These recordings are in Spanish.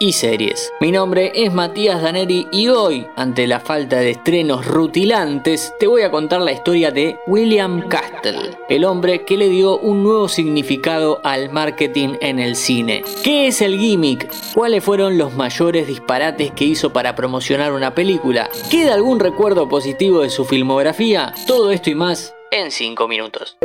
y series. Mi nombre es Matías Daneri y hoy, ante la falta de estrenos rutilantes, te voy a contar la historia de William Castle, el hombre que le dio un nuevo significado al marketing en el cine. ¿Qué es el gimmick? ¿Cuáles fueron los mayores disparates que hizo para promocionar una película? ¿Queda algún recuerdo positivo de su filmografía? Todo esto y más en 5 minutos.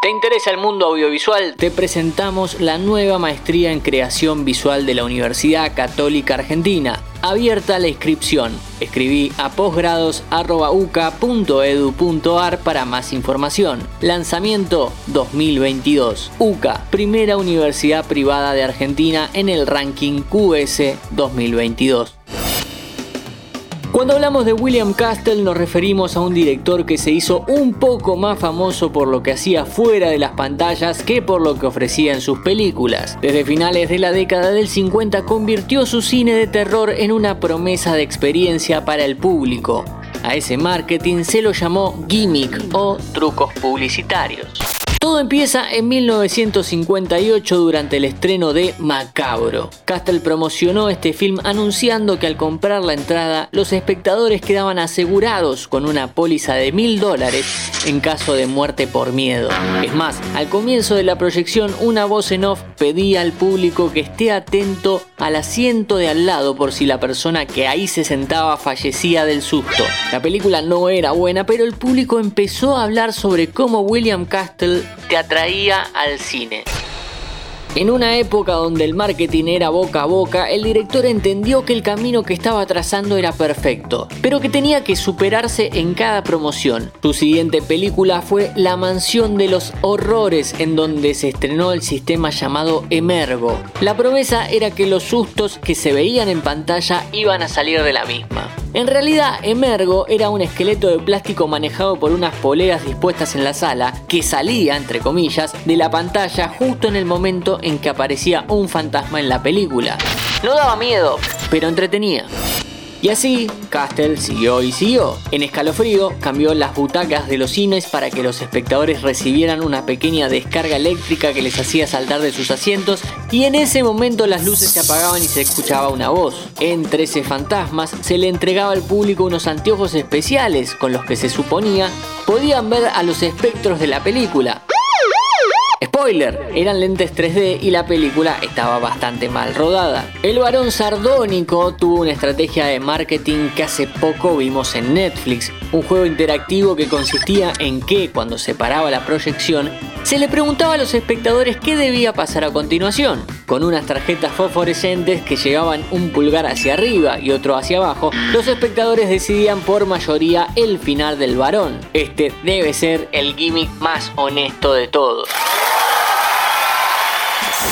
¿Te interesa el mundo audiovisual? Te presentamos la nueva maestría en creación visual de la Universidad Católica Argentina. Abierta la inscripción. Escribí a posgrados.uca.edu.ar para más información. Lanzamiento 2022. UCA, primera universidad privada de Argentina en el ranking QS 2022. Cuando hablamos de William Castle nos referimos a un director que se hizo un poco más famoso por lo que hacía fuera de las pantallas que por lo que ofrecía en sus películas. Desde finales de la década del 50 convirtió su cine de terror en una promesa de experiencia para el público. A ese marketing se lo llamó gimmick o trucos publicitarios. Todo empieza en 1958 durante el estreno de Macabro. Castle promocionó este film anunciando que al comprar la entrada los espectadores quedaban asegurados con una póliza de mil dólares en caso de muerte por miedo. Es más, al comienzo de la proyección una voz en off pedía al público que esté atento al asiento de al lado por si la persona que ahí se sentaba fallecía del susto. La película no era buena, pero el público empezó a hablar sobre cómo William Castle te atraía al cine. En una época donde el marketing era boca a boca, el director entendió que el camino que estaba trazando era perfecto, pero que tenía que superarse en cada promoción. Su siguiente película fue La Mansión de los Horrores, en donde se estrenó el sistema llamado Emergo. La promesa era que los sustos que se veían en pantalla iban a salir de la misma. En realidad, Emergo era un esqueleto de plástico manejado por unas poleas dispuestas en la sala que salía, entre comillas, de la pantalla justo en el momento en que aparecía un fantasma en la película. No daba miedo, pero entretenía. Y así, Castle siguió y siguió. En escalofrío, cambió las butacas de los cines para que los espectadores recibieran una pequeña descarga eléctrica que les hacía saltar de sus asientos y en ese momento las luces se apagaban y se escuchaba una voz. En 13 fantasmas se le entregaba al público unos anteojos especiales con los que se suponía podían ver a los espectros de la película. Spoiler, eran lentes 3D y la película estaba bastante mal rodada. El varón sardónico tuvo una estrategia de marketing que hace poco vimos en Netflix, un juego interactivo que consistía en que cuando se paraba la proyección, se le preguntaba a los espectadores qué debía pasar a continuación. Con unas tarjetas fosforescentes que llegaban un pulgar hacia arriba y otro hacia abajo, los espectadores decidían por mayoría el final del varón. Este debe ser el gimmick más honesto de todos.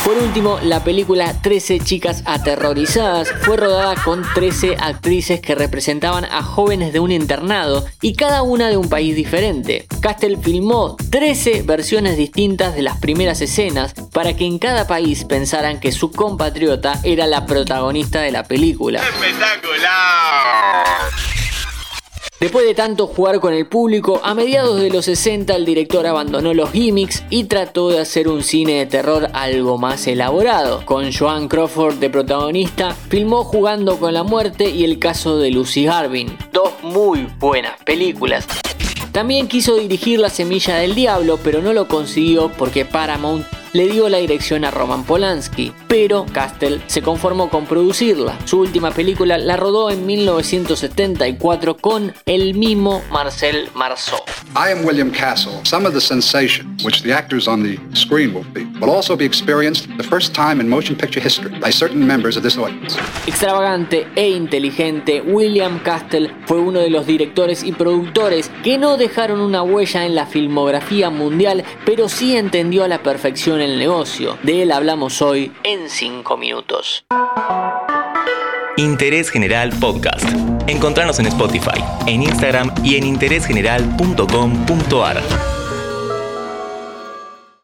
Por último, la película 13 chicas aterrorizadas fue rodada con 13 actrices que representaban a jóvenes de un internado y cada una de un país diferente. Castle filmó 13 versiones distintas de las primeras escenas para que en cada país pensaran que su compatriota era la protagonista de la película. ¡Espectacular! Después de tanto jugar con el público, a mediados de los 60 el director abandonó los gimmicks y trató de hacer un cine de terror algo más elaborado. Con Joan Crawford de protagonista, filmó Jugando con la Muerte y el caso de Lucy Harvin, dos muy buenas películas. También quiso dirigir La Semilla del Diablo, pero no lo consiguió porque Paramount le dio la dirección a Roman Polanski, pero Castle se conformó con producirla. Su última película la rodó en 1974 con el mismo Marcel Marceau. I am William Castle. Some of the sensation which the actors on the screen will be will also be experienced the first time in motion picture history by certain members of this audience. Extravagante e inteligente, William Castle fue uno de los directores y productores que no dejaron una huella en la filmografía mundial, pero sí entendió a la perfección el negocio. De él hablamos hoy en 5 minutos. Interés General Podcast. Encontrarnos en Spotify, en Instagram y en interésgeneral.com.ar.